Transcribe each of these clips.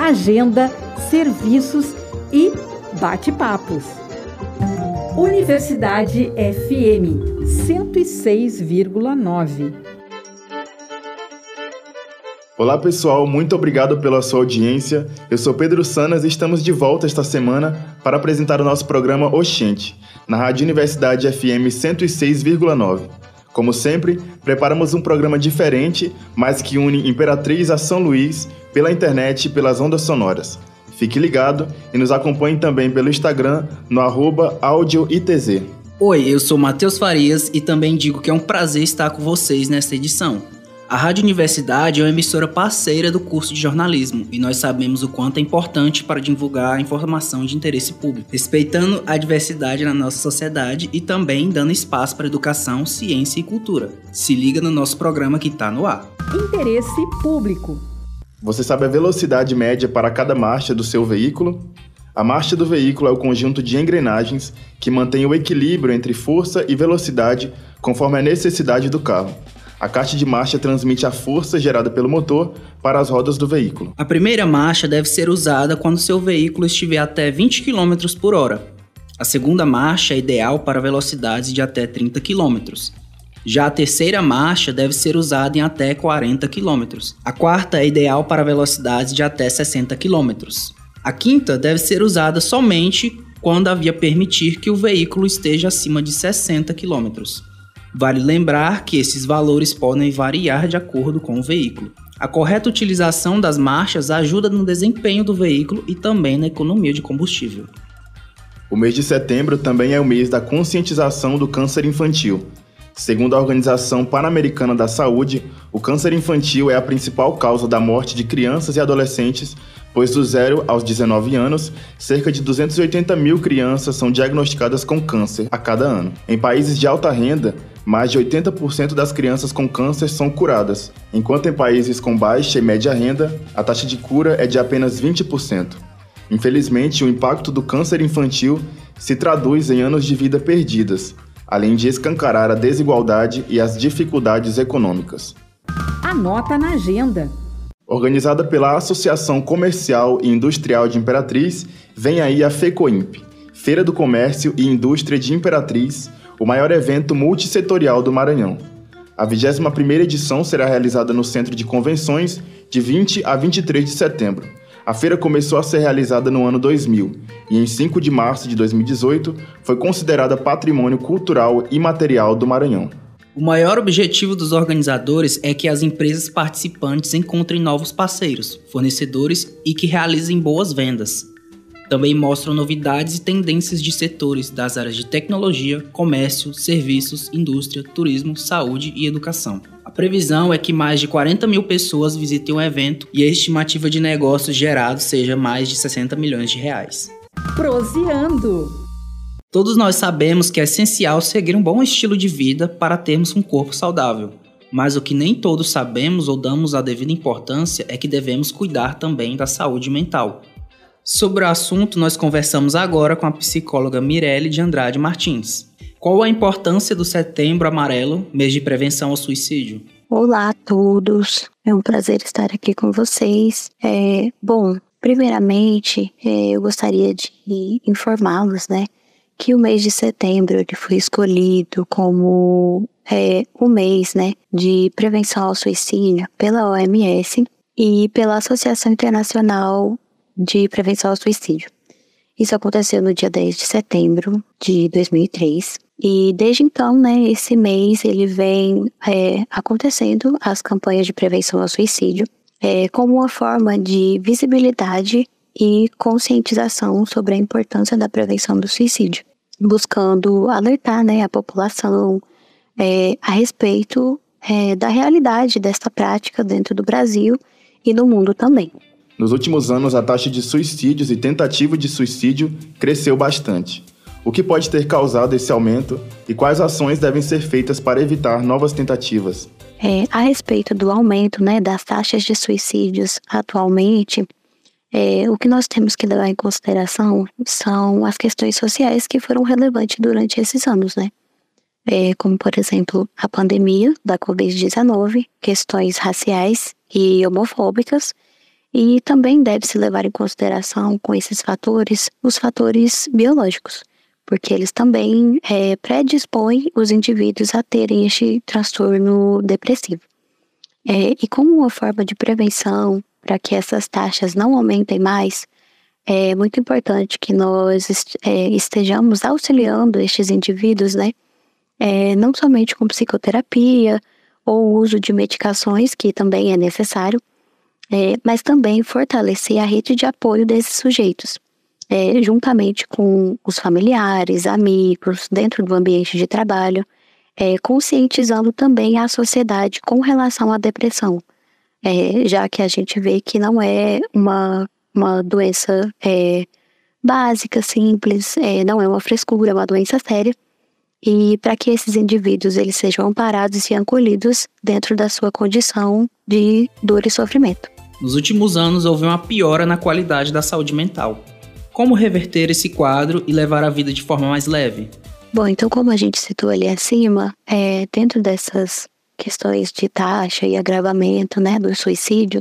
agenda, serviços e bate-papos. Universidade FM 106,9. Olá pessoal, muito obrigado pela sua audiência. Eu sou Pedro Sanas e estamos de volta esta semana para apresentar o nosso programa Oxente, na Rádio Universidade FM 106,9. Como sempre, preparamos um programa diferente, mas que une Imperatriz a São Luís pela internet e pelas ondas sonoras. Fique ligado e nos acompanhe também pelo Instagram no audioitz. Oi, eu sou Matheus Farias e também digo que é um prazer estar com vocês nesta edição. A Rádio Universidade é uma emissora parceira do curso de jornalismo e nós sabemos o quanto é importante para divulgar a informação de interesse público, respeitando a diversidade na nossa sociedade e também dando espaço para educação, ciência e cultura. Se liga no nosso programa que está no ar. Interesse público. Você sabe a velocidade média para cada marcha do seu veículo? A marcha do veículo é o conjunto de engrenagens que mantém o equilíbrio entre força e velocidade conforme a necessidade do carro. A caixa de marcha transmite a força gerada pelo motor para as rodas do veículo. A primeira marcha deve ser usada quando seu veículo estiver até 20 km por hora. A segunda marcha é ideal para velocidades de até 30 km. Já a terceira marcha deve ser usada em até 40 km. A quarta é ideal para velocidades de até 60 km. A quinta deve ser usada somente quando a via permitir que o veículo esteja acima de 60 km. Vale lembrar que esses valores podem variar de acordo com o veículo. A correta utilização das marchas ajuda no desempenho do veículo e também na economia de combustível. O mês de setembro também é o mês da conscientização do câncer infantil. Segundo a Organização Pan-Americana da Saúde, o câncer infantil é a principal causa da morte de crianças e adolescentes, pois do 0 aos 19 anos, cerca de 280 mil crianças são diagnosticadas com câncer a cada ano. Em países de alta renda, mais de 80% das crianças com câncer são curadas, enquanto em países com baixa e média renda, a taxa de cura é de apenas 20%. Infelizmente, o impacto do câncer infantil se traduz em anos de vida perdidas, além de escancarar a desigualdade e as dificuldades econômicas. Anota na agenda. Organizada pela Associação Comercial e Industrial de Imperatriz, vem aí a FECOIMP, Feira do Comércio e Indústria de Imperatriz, o maior evento multissetorial do Maranhão. A 21ª edição será realizada no Centro de Convenções de 20 a 23 de setembro. A feira começou a ser realizada no ano 2000 e, em 5 de março de 2018, foi considerada Patrimônio Cultural Imaterial do Maranhão. O maior objetivo dos organizadores é que as empresas participantes encontrem novos parceiros, fornecedores e que realizem boas vendas. Também mostram novidades e tendências de setores das áreas de tecnologia, comércio, serviços, indústria, turismo, saúde e educação. A previsão é que mais de 40 mil pessoas visitem o evento e a estimativa de negócios gerados seja mais de 60 milhões de reais. Proseando. Todos nós sabemos que é essencial seguir um bom estilo de vida para termos um corpo saudável. Mas o que nem todos sabemos ou damos a devida importância é que devemos cuidar também da saúde mental. Sobre o assunto, nós conversamos agora com a psicóloga Mirelle de Andrade Martins. Qual a importância do Setembro Amarelo, mês de prevenção ao suicídio? Olá a todos, é um prazer estar aqui com vocês. É, bom, primeiramente, é, eu gostaria de informá-los, né, que o mês de setembro ele foi escolhido como é, o mês, né, de prevenção ao suicídio pela OMS e pela Associação Internacional de Prevenção ao Suicídio. Isso aconteceu no dia 10 de setembro de 2003. E desde então, né, esse mês ele vem é, acontecendo as campanhas de prevenção ao suicídio é, como uma forma de visibilidade e conscientização sobre a importância da prevenção do suicídio, buscando alertar né, a população é, a respeito é, da realidade desta prática dentro do Brasil e no mundo também. Nos últimos anos, a taxa de suicídios e tentativa de suicídio cresceu bastante. O que pode ter causado esse aumento e quais ações devem ser feitas para evitar novas tentativas? É, a respeito do aumento né, das taxas de suicídios atualmente, é, o que nós temos que levar em consideração são as questões sociais que foram relevantes durante esses anos, né? É, como, por exemplo, a pandemia da Covid-19, questões raciais e homofóbicas, e também deve-se levar em consideração com esses fatores os fatores biológicos, porque eles também é, predispõem os indivíduos a terem este transtorno depressivo. É, e como uma forma de prevenção para que essas taxas não aumentem mais, é muito importante que nós é, estejamos auxiliando estes indivíduos, né? É, não somente com psicoterapia ou uso de medicações, que também é necessário, é, mas também fortalecer a rede de apoio desses sujeitos, é, juntamente com os familiares, amigos, dentro do ambiente de trabalho, é, conscientizando também a sociedade com relação à depressão é, já que a gente vê que não é uma, uma doença é, básica, simples, é, não é uma frescura, é uma doença séria. E para que esses indivíduos eles sejam amparados e acolhidos dentro da sua condição de dor e sofrimento. Nos últimos anos houve uma piora na qualidade da saúde mental. Como reverter esse quadro e levar a vida de forma mais leve? Bom, então como a gente citou ali acima, é, dentro dessas questões de taxa e agravamento né, do suicídio,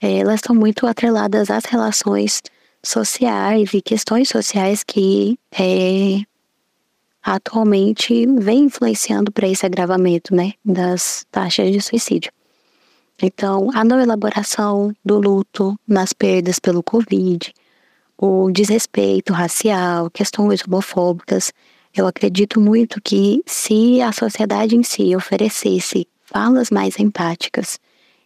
é, elas estão muito atreladas às relações sociais e questões sociais que é, atualmente vem influenciando para esse agravamento né, das taxas de suicídio. Então, a não elaboração do luto nas perdas pelo Covid, o desrespeito racial, questões homofóbicas, eu acredito muito que se a sociedade em si oferecesse falas mais empáticas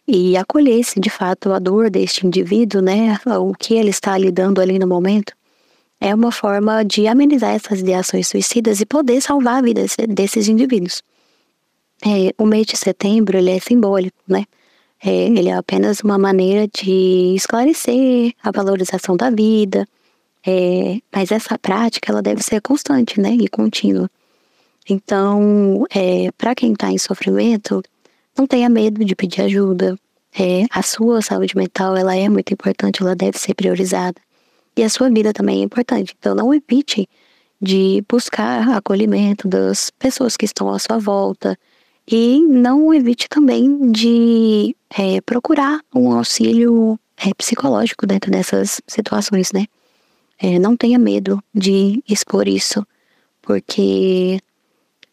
e acolhesse de fato a dor deste indivíduo, né, o que ele está lidando ali no momento, é uma forma de amenizar essas ideações suicidas e poder salvar a vida desses indivíduos. É, o mês de setembro ele é simbólico, né? É, ele é apenas uma maneira de esclarecer a valorização da vida, é, mas essa prática ela deve ser constante, né, e contínua. Então, é, para quem está em sofrimento, não tenha medo de pedir ajuda. É, a sua saúde mental ela é muito importante, ela deve ser priorizada. E a sua vida também é importante. Então, não evite de buscar acolhimento das pessoas que estão à sua volta. E não evite também de é, procurar um auxílio é, psicológico dentro dessas situações, né? É, não tenha medo de expor isso, porque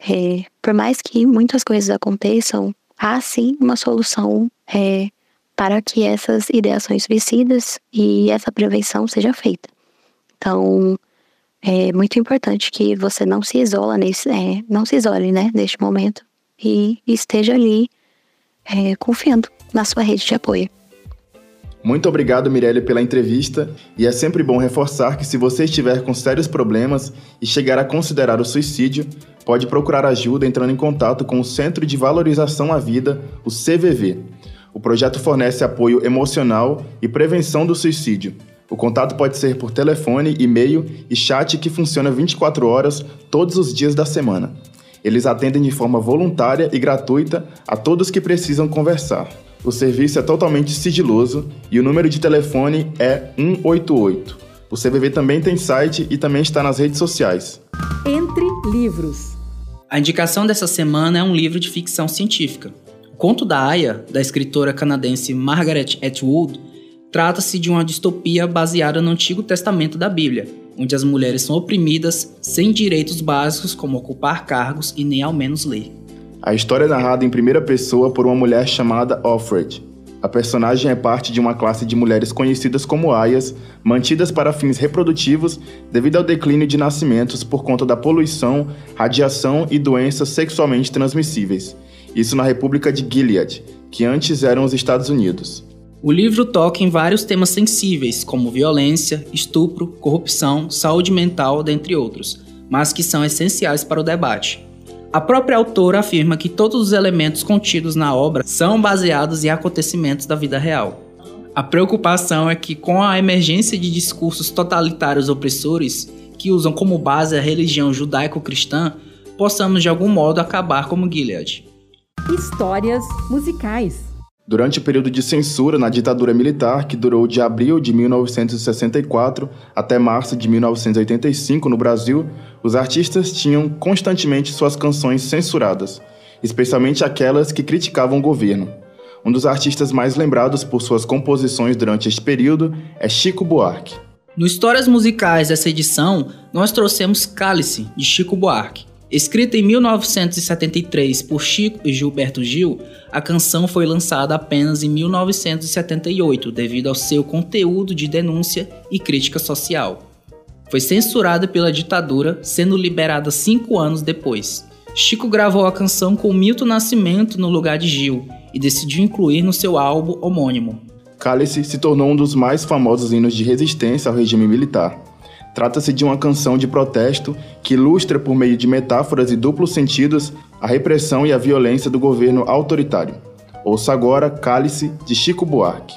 é, por mais que muitas coisas aconteçam, há sim uma solução é, para que essas ideações suicidas e essa prevenção seja feita. Então, é muito importante que você não se isola nesse, é, não se isole, né, neste momento e esteja ali é, confiando na sua rede de apoio. Muito obrigado, Mirelle, pela entrevista. E é sempre bom reforçar que se você estiver com sérios problemas e chegar a considerar o suicídio, pode procurar ajuda entrando em contato com o Centro de Valorização à Vida, o CVV. O projeto fornece apoio emocional e prevenção do suicídio. O contato pode ser por telefone, e-mail e chat que funciona 24 horas todos os dias da semana. Eles atendem de forma voluntária e gratuita a todos que precisam conversar. O serviço é totalmente sigiloso e o número de telefone é 188. O CVV também tem site e também está nas redes sociais. Entre livros. A indicação dessa semana é um livro de ficção científica. O Conto da Aya, da escritora canadense Margaret Atwood, trata-se de uma distopia baseada no Antigo Testamento da Bíblia, onde as mulheres são oprimidas sem direitos básicos como ocupar cargos e nem ao menos ler. A história é narrada em primeira pessoa por uma mulher chamada Offred. A personagem é parte de uma classe de mulheres conhecidas como aias, mantidas para fins reprodutivos devido ao declínio de nascimentos por conta da poluição, radiação e doenças sexualmente transmissíveis. Isso na República de Gilead, que antes eram os Estados Unidos. O livro toca em vários temas sensíveis, como violência, estupro, corrupção, saúde mental, dentre outros, mas que são essenciais para o debate. A própria autora afirma que todos os elementos contidos na obra são baseados em acontecimentos da vida real. A preocupação é que, com a emergência de discursos totalitários opressores que usam como base a religião judaico-cristã, possamos de algum modo acabar como Gilead. Histórias musicais. Durante o período de censura na ditadura militar, que durou de abril de 1964 até março de 1985 no Brasil, os artistas tinham constantemente suas canções censuradas, especialmente aquelas que criticavam o governo. Um dos artistas mais lembrados por suas composições durante este período é Chico Buarque. No Histórias Musicais dessa edição, nós trouxemos Cálice, de Chico Buarque. Escrita em 1973 por Chico e Gilberto Gil, a canção foi lançada apenas em 1978 devido ao seu conteúdo de denúncia e crítica social. Foi censurada pela ditadura, sendo liberada cinco anos depois. Chico gravou a canção com Milton Nascimento no lugar de Gil e decidiu incluir no seu álbum homônimo. Cálice se tornou um dos mais famosos hinos de resistência ao regime militar. Trata-se de uma canção de protesto que ilustra por meio de metáforas e duplos sentidos a repressão e a violência do governo autoritário. Ouça agora Cálice de Chico Buarque.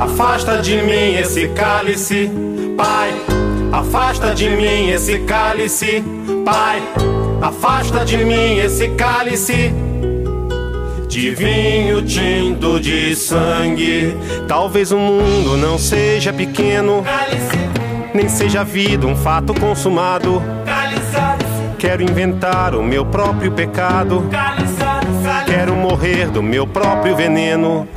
Afasta de mim esse cálice, Pai. Afasta de mim esse cálice, Pai. Afasta de mim esse cálice de vinho tinto de sangue. Talvez o mundo não seja pequeno, cálice. nem seja a vida um fato consumado. Cálice. Quero inventar o meu próprio pecado. Cálice. Morrer do meu próprio veneno.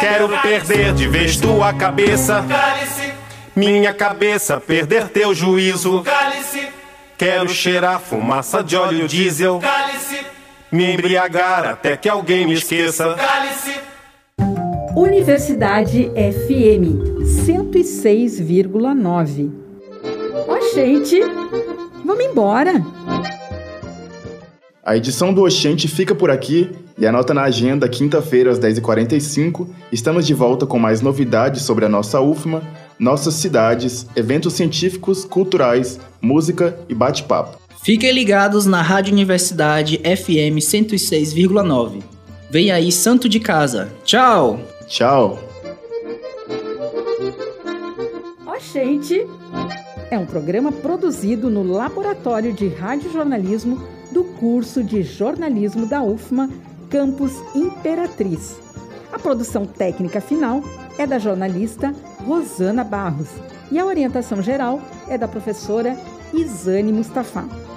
Quero perder de vez tua cabeça. Minha cabeça, perder teu juízo. Quero cheirar fumaça de óleo diesel. Me embriagar até que alguém me esqueça. Universidade FM 106,9. Ó, gente, vamos embora. A edição do Oxente fica por aqui e anota na agenda, quinta-feira às 10h45, estamos de volta com mais novidades sobre a nossa UFMA, nossas cidades, eventos científicos, culturais, música e bate-papo. Fiquem ligados na Rádio Universidade FM 106,9. Vem aí Santo de Casa. Tchau! Tchau! Ó, gente, é um programa produzido no Laboratório de Radiojornalismo do curso de jornalismo da UFMA, Campus Imperatriz. A produção técnica final é da jornalista Rosana Barros e a orientação geral é da professora Isane Mustafa.